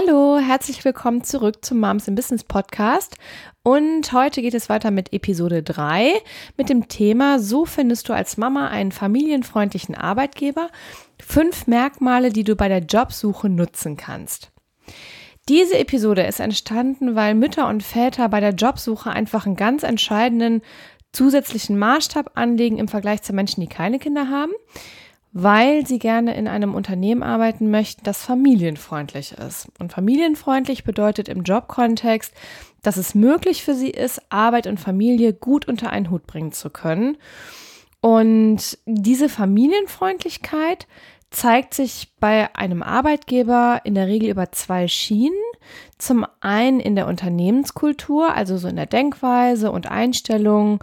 Hallo, herzlich willkommen zurück zum Moms in Business Podcast. Und heute geht es weiter mit Episode 3 mit dem Thema, so findest du als Mama einen familienfreundlichen Arbeitgeber. Fünf Merkmale, die du bei der Jobsuche nutzen kannst. Diese Episode ist entstanden, weil Mütter und Väter bei der Jobsuche einfach einen ganz entscheidenden zusätzlichen Maßstab anlegen im Vergleich zu Menschen, die keine Kinder haben weil sie gerne in einem Unternehmen arbeiten möchten, das familienfreundlich ist. Und familienfreundlich bedeutet im Jobkontext, dass es möglich für sie ist, Arbeit und Familie gut unter einen Hut bringen zu können. Und diese Familienfreundlichkeit zeigt sich bei einem Arbeitgeber in der Regel über zwei Schienen. Zum einen in der Unternehmenskultur, also so in der Denkweise und Einstellung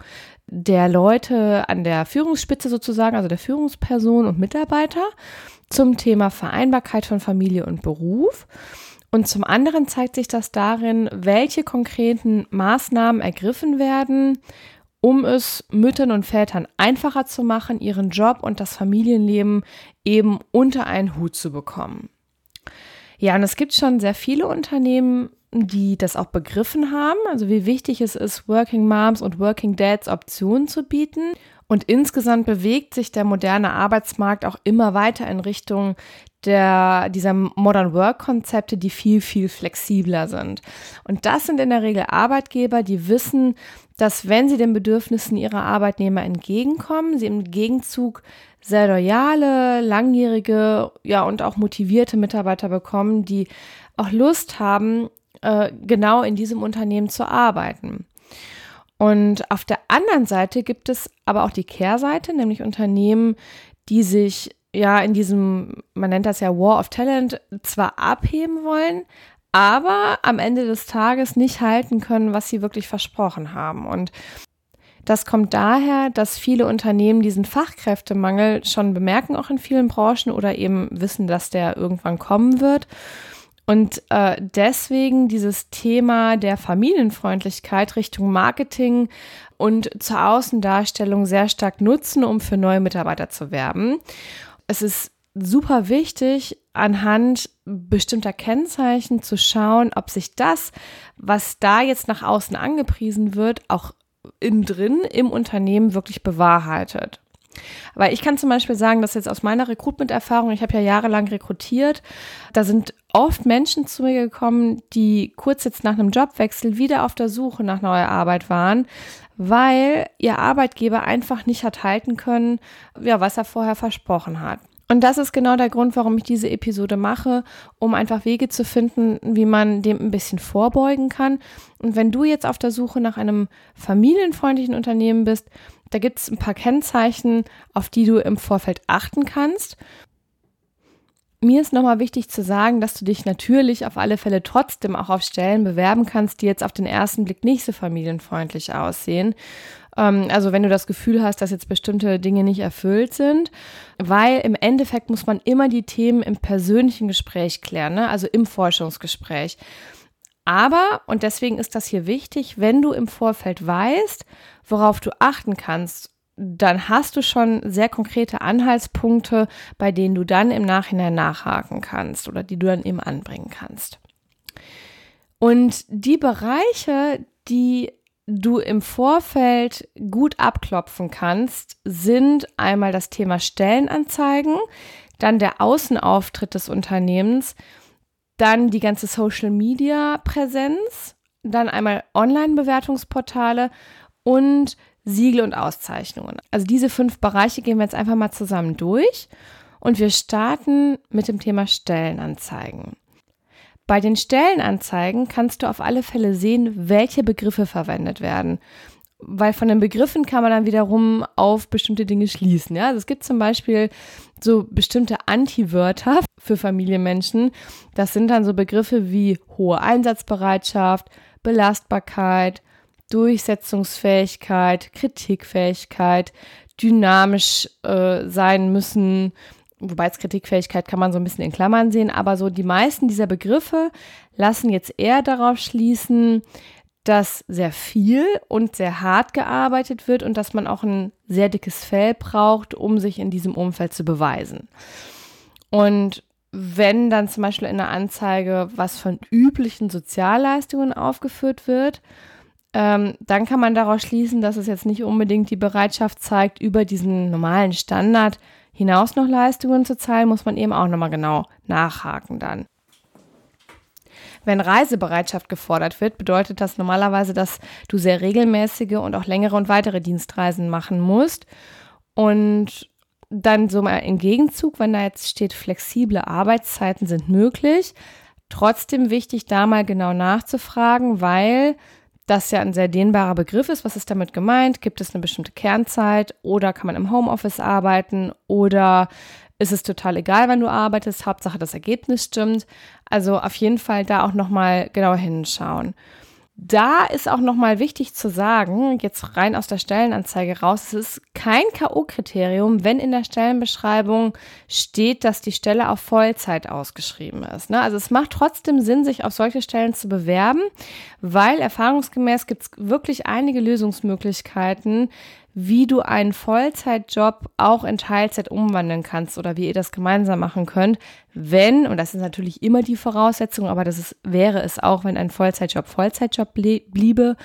der Leute an der Führungsspitze sozusagen, also der Führungsperson und Mitarbeiter zum Thema Vereinbarkeit von Familie und Beruf. Und zum anderen zeigt sich das darin, welche konkreten Maßnahmen ergriffen werden, um es Müttern und Vätern einfacher zu machen, ihren Job und das Familienleben eben unter einen Hut zu bekommen. Ja, und es gibt schon sehr viele Unternehmen, die das auch begriffen haben, also wie wichtig es ist, Working Moms und Working Dads Optionen zu bieten. Und insgesamt bewegt sich der moderne Arbeitsmarkt auch immer weiter in Richtung der, dieser Modern Work Konzepte, die viel, viel flexibler sind. Und das sind in der Regel Arbeitgeber, die wissen, dass wenn sie den Bedürfnissen ihrer Arbeitnehmer entgegenkommen, sie im Gegenzug sehr loyale, langjährige, ja, und auch motivierte Mitarbeiter bekommen, die auch Lust haben, äh, genau in diesem Unternehmen zu arbeiten. Und auf der anderen Seite gibt es aber auch die Kehrseite, nämlich Unternehmen, die sich ja in diesem, man nennt das ja War of Talent, zwar abheben wollen, aber am Ende des Tages nicht halten können, was sie wirklich versprochen haben. Und das kommt daher, dass viele Unternehmen diesen Fachkräftemangel schon bemerken, auch in vielen Branchen oder eben wissen, dass der irgendwann kommen wird und äh, deswegen dieses Thema der Familienfreundlichkeit Richtung Marketing und zur Außendarstellung sehr stark nutzen, um für neue Mitarbeiter zu werben. Es ist super wichtig, anhand bestimmter Kennzeichen zu schauen, ob sich das, was da jetzt nach außen angepriesen wird, auch innen drin im Unternehmen wirklich bewahrheitet. Weil ich kann zum Beispiel sagen, dass jetzt aus meiner Recruitment-Erfahrung, ich habe ja jahrelang rekrutiert, da sind oft Menschen zu mir gekommen, die kurz jetzt nach einem Jobwechsel wieder auf der Suche nach neuer Arbeit waren, weil ihr Arbeitgeber einfach nicht hat halten können, ja, was er vorher versprochen hat. Und das ist genau der Grund, warum ich diese Episode mache, um einfach Wege zu finden, wie man dem ein bisschen vorbeugen kann. Und wenn du jetzt auf der Suche nach einem familienfreundlichen Unternehmen bist, da gibt es ein paar Kennzeichen, auf die du im Vorfeld achten kannst. Mir ist nochmal wichtig zu sagen, dass du dich natürlich auf alle Fälle trotzdem auch auf Stellen bewerben kannst, die jetzt auf den ersten Blick nicht so familienfreundlich aussehen. Ähm, also wenn du das Gefühl hast, dass jetzt bestimmte Dinge nicht erfüllt sind, weil im Endeffekt muss man immer die Themen im persönlichen Gespräch klären, ne? also im Forschungsgespräch. Aber, und deswegen ist das hier wichtig, wenn du im Vorfeld weißt, worauf du achten kannst dann hast du schon sehr konkrete Anhaltspunkte, bei denen du dann im Nachhinein nachhaken kannst oder die du dann eben anbringen kannst. Und die Bereiche, die du im Vorfeld gut abklopfen kannst, sind einmal das Thema Stellenanzeigen, dann der Außenauftritt des Unternehmens, dann die ganze Social-Media-Präsenz, dann einmal Online-Bewertungsportale und Siegel und Auszeichnungen. Also diese fünf Bereiche gehen wir jetzt einfach mal zusammen durch und wir starten mit dem Thema Stellenanzeigen. Bei den Stellenanzeigen kannst du auf alle Fälle sehen, welche Begriffe verwendet werden. Weil von den Begriffen kann man dann wiederum auf bestimmte Dinge schließen. Ja? Also es gibt zum Beispiel so bestimmte Anti-Wörter für Familienmenschen. Das sind dann so Begriffe wie hohe Einsatzbereitschaft, Belastbarkeit, Durchsetzungsfähigkeit, Kritikfähigkeit, dynamisch äh, sein müssen, wobei jetzt Kritikfähigkeit kann man so ein bisschen in Klammern sehen, aber so die meisten dieser Begriffe lassen jetzt eher darauf schließen, dass sehr viel und sehr hart gearbeitet wird und dass man auch ein sehr dickes Fell braucht, um sich in diesem Umfeld zu beweisen. Und wenn dann zum Beispiel in der Anzeige was von üblichen Sozialleistungen aufgeführt wird, ähm, dann kann man daraus schließen, dass es jetzt nicht unbedingt die Bereitschaft zeigt, über diesen normalen Standard hinaus noch Leistungen zu zahlen, muss man eben auch nochmal genau nachhaken dann. Wenn Reisebereitschaft gefordert wird, bedeutet das normalerweise, dass du sehr regelmäßige und auch längere und weitere Dienstreisen machen musst. Und dann so mal im Gegenzug, wenn da jetzt steht, flexible Arbeitszeiten sind möglich, trotzdem wichtig, da mal genau nachzufragen, weil das ja ein sehr dehnbarer Begriff ist. Was ist damit gemeint? Gibt es eine bestimmte Kernzeit oder kann man im Homeoffice arbeiten oder ist es total egal, wann du arbeitest? Hauptsache das Ergebnis stimmt. Also auf jeden Fall da auch nochmal genauer hinschauen. Da ist auch nochmal wichtig zu sagen, jetzt rein aus der Stellenanzeige raus, es ist kein K.O.-Kriterium, wenn in der Stellenbeschreibung steht, dass die Stelle auf Vollzeit ausgeschrieben ist. Ne? Also es macht trotzdem Sinn, sich auf solche Stellen zu bewerben, weil erfahrungsgemäß gibt es wirklich einige Lösungsmöglichkeiten, wie du einen Vollzeitjob auch in Teilzeit umwandeln kannst oder wie ihr das gemeinsam machen könnt, wenn, und das ist natürlich immer die Voraussetzung, aber das ist, wäre es auch, wenn ein Vollzeitjob Vollzeitjob bliebe,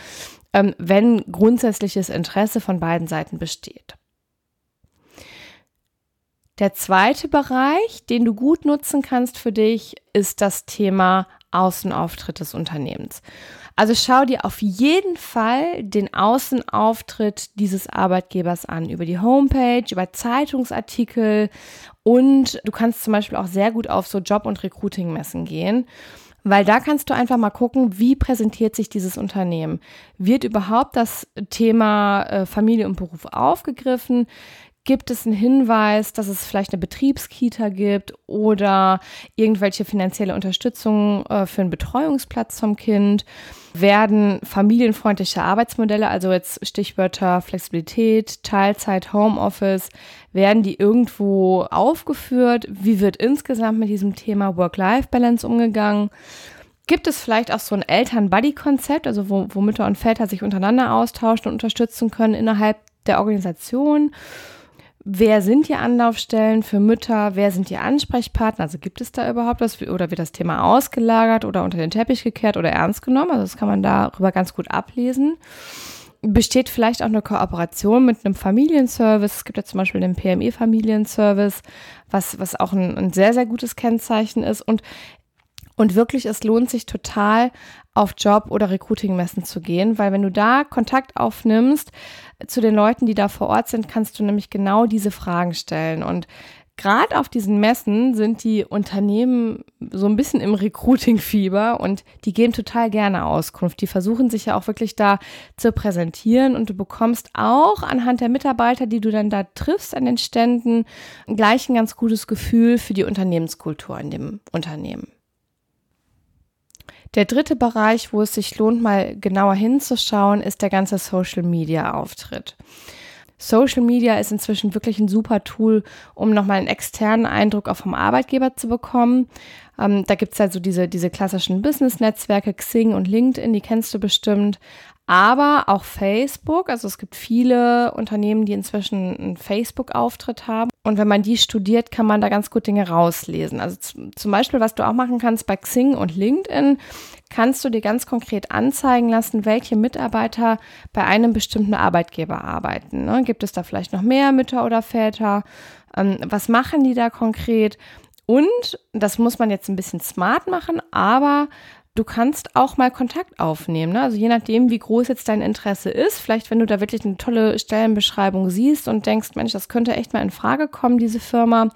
ähm, wenn grundsätzliches Interesse von beiden Seiten besteht. Der zweite Bereich, den du gut nutzen kannst für dich, ist das Thema Außenauftritt des Unternehmens. Also schau dir auf jeden Fall den Außenauftritt dieses Arbeitgebers an, über die Homepage, über Zeitungsartikel und du kannst zum Beispiel auch sehr gut auf so Job- und Recruiting-Messen gehen. Weil da kannst du einfach mal gucken, wie präsentiert sich dieses Unternehmen. Wird überhaupt das Thema äh, Familie und Beruf aufgegriffen? Gibt es einen Hinweis, dass es vielleicht eine Betriebskita gibt oder irgendwelche finanzielle Unterstützung äh, für einen Betreuungsplatz vom Kind? Werden familienfreundliche Arbeitsmodelle, also jetzt Stichwörter Flexibilität, Teilzeit, Homeoffice, werden die irgendwo aufgeführt? Wie wird insgesamt mit diesem Thema Work-Life-Balance umgegangen? Gibt es vielleicht auch so ein Eltern-Buddy-Konzept, also wo, wo Mütter und Väter sich untereinander austauschen und unterstützen können innerhalb der Organisation? Wer sind die Anlaufstellen für Mütter? Wer sind die Ansprechpartner? Also gibt es da überhaupt was oder wird das Thema ausgelagert oder unter den Teppich gekehrt oder ernst genommen? Also das kann man darüber ganz gut ablesen. Besteht vielleicht auch eine Kooperation mit einem Familienservice? Es gibt ja zum Beispiel den PME-Familienservice, was, was auch ein, ein sehr, sehr gutes Kennzeichen ist. Und und wirklich, es lohnt sich total, auf Job- oder Recruiting-Messen zu gehen, weil wenn du da Kontakt aufnimmst zu den Leuten, die da vor Ort sind, kannst du nämlich genau diese Fragen stellen. Und gerade auf diesen Messen sind die Unternehmen so ein bisschen im Recruiting-Fieber und die geben total gerne Auskunft. Die versuchen sich ja auch wirklich da zu präsentieren und du bekommst auch anhand der Mitarbeiter, die du dann da triffst an den Ständen, gleich ein ganz gutes Gefühl für die Unternehmenskultur in dem Unternehmen. Der dritte Bereich, wo es sich lohnt, mal genauer hinzuschauen, ist der ganze Social-Media-Auftritt. Social Media ist inzwischen wirklich ein super Tool, um nochmal einen externen Eindruck auch vom Arbeitgeber zu bekommen. Ähm, da gibt es also diese, diese klassischen Business-Netzwerke, Xing und LinkedIn, die kennst du bestimmt aber auch Facebook. Also es gibt viele Unternehmen, die inzwischen einen Facebook-Auftritt haben. Und wenn man die studiert, kann man da ganz gut Dinge rauslesen. Also zum Beispiel, was du auch machen kannst bei Xing und LinkedIn, kannst du dir ganz konkret anzeigen lassen, welche Mitarbeiter bei einem bestimmten Arbeitgeber arbeiten. Ne? Gibt es da vielleicht noch mehr Mütter oder Väter? Ähm, was machen die da konkret? Und das muss man jetzt ein bisschen smart machen, aber Du kannst auch mal Kontakt aufnehmen. Ne? Also je nachdem, wie groß jetzt dein Interesse ist. Vielleicht, wenn du da wirklich eine tolle Stellenbeschreibung siehst und denkst, Mensch, das könnte echt mal in Frage kommen, diese Firma.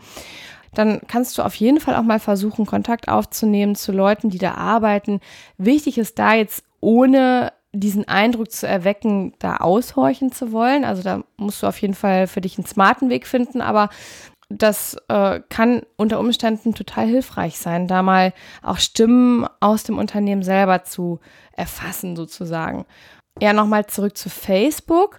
Dann kannst du auf jeden Fall auch mal versuchen, Kontakt aufzunehmen zu Leuten, die da arbeiten. Wichtig ist da jetzt ohne diesen Eindruck zu erwecken, da aushorchen zu wollen. Also da musst du auf jeden Fall für dich einen smarten Weg finden, aber das äh, kann unter Umständen total hilfreich sein, da mal auch Stimmen aus dem Unternehmen selber zu erfassen, sozusagen. Ja, nochmal zurück zu Facebook.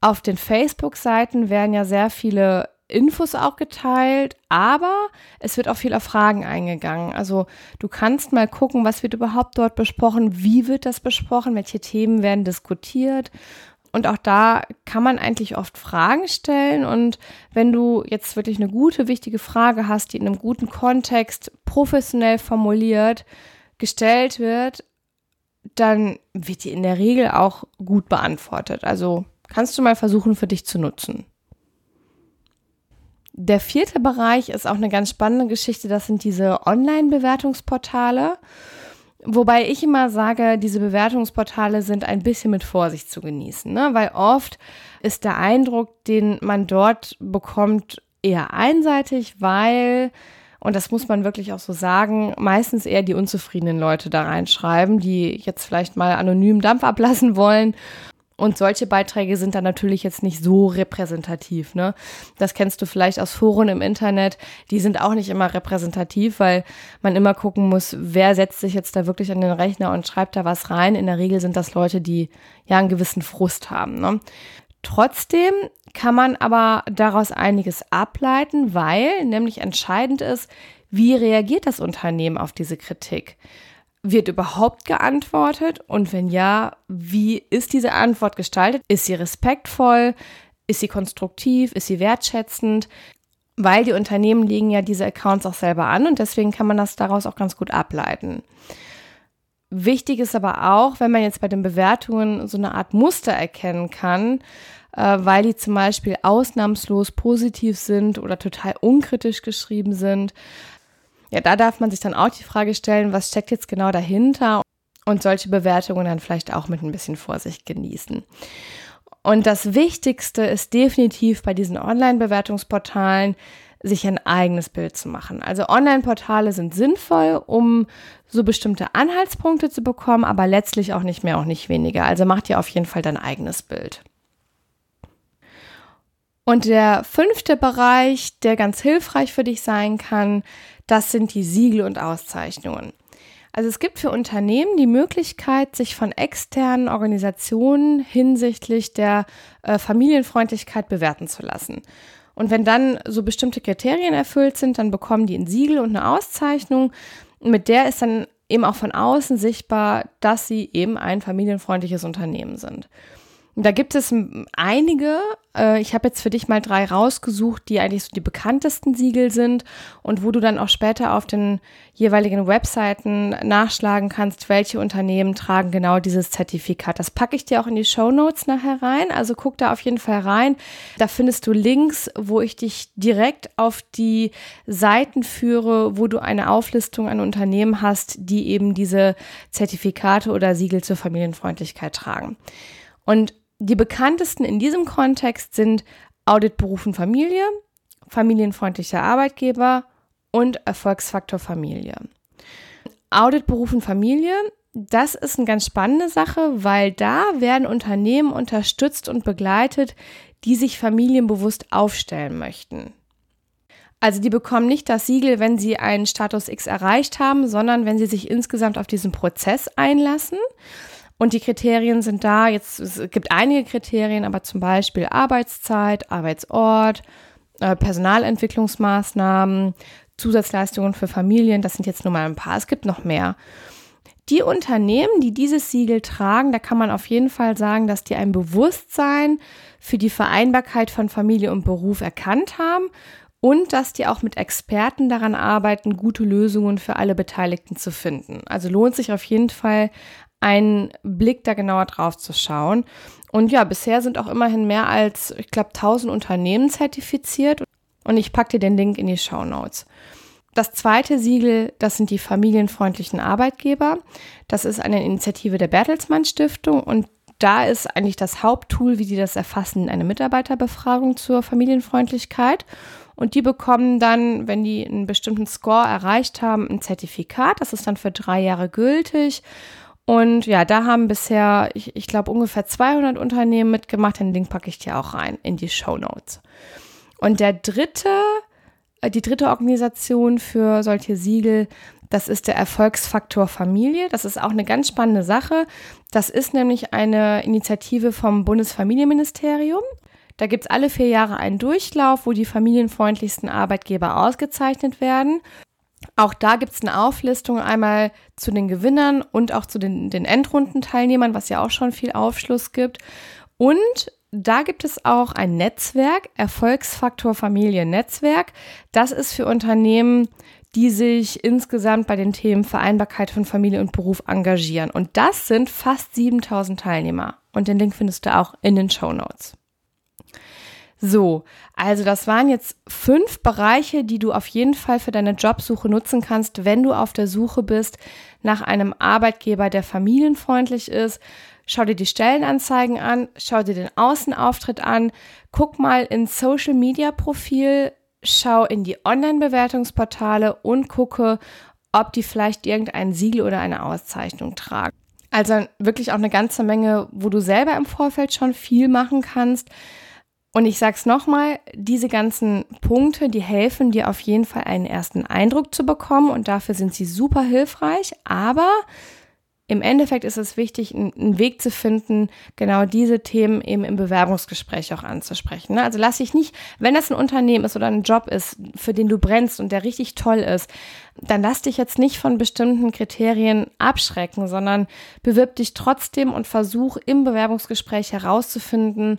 Auf den Facebook-Seiten werden ja sehr viele Infos auch geteilt, aber es wird auch viel auf Fragen eingegangen. Also du kannst mal gucken, was wird überhaupt dort besprochen, wie wird das besprochen, welche Themen werden diskutiert. Und auch da kann man eigentlich oft Fragen stellen. Und wenn du jetzt wirklich eine gute, wichtige Frage hast, die in einem guten Kontext professionell formuliert gestellt wird, dann wird die in der Regel auch gut beantwortet. Also kannst du mal versuchen, für dich zu nutzen. Der vierte Bereich ist auch eine ganz spannende Geschichte. Das sind diese Online-Bewertungsportale. Wobei ich immer sage, diese Bewertungsportale sind ein bisschen mit Vorsicht zu genießen, ne? weil oft ist der Eindruck, den man dort bekommt, eher einseitig, weil, und das muss man wirklich auch so sagen, meistens eher die unzufriedenen Leute da reinschreiben, die jetzt vielleicht mal anonym Dampf ablassen wollen und solche Beiträge sind dann natürlich jetzt nicht so repräsentativ. Ne? Das kennst du vielleicht aus Foren im Internet. Die sind auch nicht immer repräsentativ, weil man immer gucken muss, wer setzt sich jetzt da wirklich an den Rechner und schreibt da was rein. In der Regel sind das Leute, die ja einen gewissen Frust haben. Ne? Trotzdem kann man aber daraus einiges ableiten, weil nämlich entscheidend ist, wie reagiert das Unternehmen auf diese Kritik? Wird überhaupt geantwortet? Und wenn ja, wie ist diese Antwort gestaltet? Ist sie respektvoll? Ist sie konstruktiv? Ist sie wertschätzend? Weil die Unternehmen legen ja diese Accounts auch selber an und deswegen kann man das daraus auch ganz gut ableiten. Wichtig ist aber auch, wenn man jetzt bei den Bewertungen so eine Art Muster erkennen kann, äh, weil die zum Beispiel ausnahmslos positiv sind oder total unkritisch geschrieben sind, ja, da darf man sich dann auch die Frage stellen, was steckt jetzt genau dahinter und solche Bewertungen dann vielleicht auch mit ein bisschen Vorsicht genießen. Und das Wichtigste ist definitiv bei diesen Online-Bewertungsportalen, sich ein eigenes Bild zu machen. Also Online-Portale sind sinnvoll, um so bestimmte Anhaltspunkte zu bekommen, aber letztlich auch nicht mehr, auch nicht weniger. Also mach dir auf jeden Fall dein eigenes Bild. Und der fünfte Bereich, der ganz hilfreich für dich sein kann, das sind die Siegel und Auszeichnungen. Also es gibt für Unternehmen die Möglichkeit, sich von externen Organisationen hinsichtlich der äh, Familienfreundlichkeit bewerten zu lassen. Und wenn dann so bestimmte Kriterien erfüllt sind, dann bekommen die ein Siegel und eine Auszeichnung. Mit der ist dann eben auch von außen sichtbar, dass sie eben ein familienfreundliches Unternehmen sind. Da gibt es einige. Äh, ich habe jetzt für dich mal drei rausgesucht, die eigentlich so die bekanntesten Siegel sind und wo du dann auch später auf den jeweiligen Webseiten nachschlagen kannst, welche Unternehmen tragen genau dieses Zertifikat. Das packe ich dir auch in die Show Notes nachher rein. Also guck da auf jeden Fall rein. Da findest du Links, wo ich dich direkt auf die Seiten führe, wo du eine Auflistung an Unternehmen hast, die eben diese Zertifikate oder Siegel zur Familienfreundlichkeit tragen. Und die bekanntesten in diesem Kontext sind Audit Beruf und Familie, familienfreundlicher Arbeitgeber und Erfolgsfaktor Familie. Audit Beruf und Familie, das ist eine ganz spannende Sache, weil da werden Unternehmen unterstützt und begleitet, die sich familienbewusst aufstellen möchten. Also die bekommen nicht das Siegel, wenn sie einen Status X erreicht haben, sondern wenn sie sich insgesamt auf diesen Prozess einlassen. Und die Kriterien sind da, jetzt, es gibt einige Kriterien, aber zum Beispiel Arbeitszeit, Arbeitsort, äh, Personalentwicklungsmaßnahmen, Zusatzleistungen für Familien, das sind jetzt nur mal ein paar, es gibt noch mehr. Die Unternehmen, die dieses Siegel tragen, da kann man auf jeden Fall sagen, dass die ein Bewusstsein für die Vereinbarkeit von Familie und Beruf erkannt haben und dass die auch mit Experten daran arbeiten, gute Lösungen für alle Beteiligten zu finden. Also lohnt sich auf jeden Fall einen Blick da genauer drauf zu schauen. Und ja, bisher sind auch immerhin mehr als, ich glaube, 1000 Unternehmen zertifiziert. Und ich packe dir den Link in die Show Notes. Das zweite Siegel, das sind die familienfreundlichen Arbeitgeber. Das ist eine Initiative der Bertelsmann Stiftung und da ist eigentlich das Haupttool, wie die das erfassen, eine Mitarbeiterbefragung zur Familienfreundlichkeit. Und die bekommen dann, wenn die einen bestimmten Score erreicht haben, ein Zertifikat. Das ist dann für drei Jahre gültig. Und ja, da haben bisher, ich, ich glaube, ungefähr 200 Unternehmen mitgemacht. Den Link packe ich dir auch rein in die Show Notes. Und der dritte, äh, die dritte Organisation für solche Siegel, das ist der Erfolgsfaktor Familie. Das ist auch eine ganz spannende Sache. Das ist nämlich eine Initiative vom Bundesfamilienministerium. Da gibt es alle vier Jahre einen Durchlauf, wo die familienfreundlichsten Arbeitgeber ausgezeichnet werden. Auch da gibt es eine Auflistung einmal zu den Gewinnern und auch zu den, den Endrundenteilnehmern, was ja auch schon viel Aufschluss gibt. Und da gibt es auch ein Netzwerk, Erfolgsfaktor Familiennetzwerk. Das ist für Unternehmen, die sich insgesamt bei den Themen Vereinbarkeit von Familie und Beruf engagieren. Und das sind fast 7000 Teilnehmer. Und den Link findest du auch in den Show Notes. So, also das waren jetzt fünf Bereiche, die du auf jeden Fall für deine Jobsuche nutzen kannst, wenn du auf der Suche bist nach einem Arbeitgeber, der familienfreundlich ist. Schau dir die Stellenanzeigen an, schau dir den Außenauftritt an, guck mal ins Social Media Profil, schau in die Online-Bewertungsportale und gucke, ob die vielleicht irgendein Siegel oder eine Auszeichnung tragen. Also wirklich auch eine ganze Menge, wo du selber im Vorfeld schon viel machen kannst. Und ich sag's nochmal, diese ganzen Punkte, die helfen dir auf jeden Fall einen ersten Eindruck zu bekommen und dafür sind sie super hilfreich. Aber im Endeffekt ist es wichtig, einen Weg zu finden, genau diese Themen eben im Bewerbungsgespräch auch anzusprechen. Ne? Also lass dich nicht, wenn das ein Unternehmen ist oder ein Job ist, für den du brennst und der richtig toll ist, dann lass dich jetzt nicht von bestimmten Kriterien abschrecken, sondern bewirb dich trotzdem und versuch im Bewerbungsgespräch herauszufinden,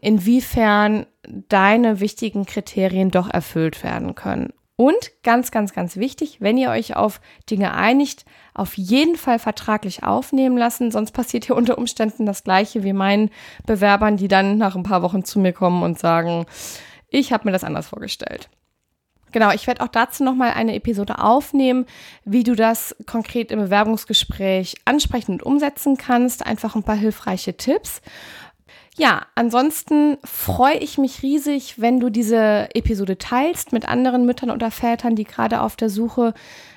inwiefern deine wichtigen Kriterien doch erfüllt werden können. Und ganz, ganz, ganz wichtig, wenn ihr euch auf Dinge einigt, auf jeden Fall vertraglich aufnehmen lassen, sonst passiert hier unter Umständen das gleiche wie meinen Bewerbern, die dann nach ein paar Wochen zu mir kommen und sagen, ich habe mir das anders vorgestellt. Genau, ich werde auch dazu nochmal eine Episode aufnehmen, wie du das konkret im Bewerbungsgespräch ansprechen und umsetzen kannst. Einfach ein paar hilfreiche Tipps. Ja, ansonsten freue ich mich riesig, wenn du diese Episode teilst mit anderen Müttern oder Vätern, die gerade auf der Suche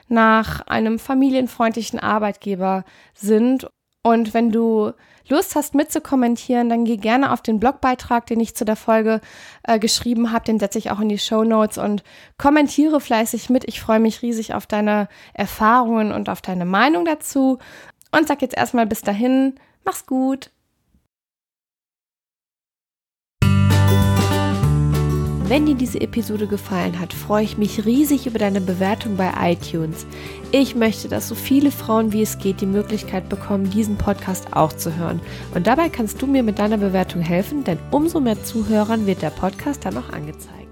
nach einem familienfreundlichen Arbeitgeber sind. Und wenn du Lust hast mitzukommentieren, dann geh gerne auf den Blogbeitrag, den ich zu der Folge äh, geschrieben habe. Den setze ich auch in die Show Notes und kommentiere fleißig mit. Ich freue mich riesig auf deine Erfahrungen und auf deine Meinung dazu. Und sag jetzt erstmal bis dahin, mach's gut. Wenn dir diese Episode gefallen hat, freue ich mich riesig über deine Bewertung bei iTunes. Ich möchte, dass so viele Frauen wie es geht die Möglichkeit bekommen, diesen Podcast auch zu hören. Und dabei kannst du mir mit deiner Bewertung helfen, denn umso mehr Zuhörern wird der Podcast dann auch angezeigt.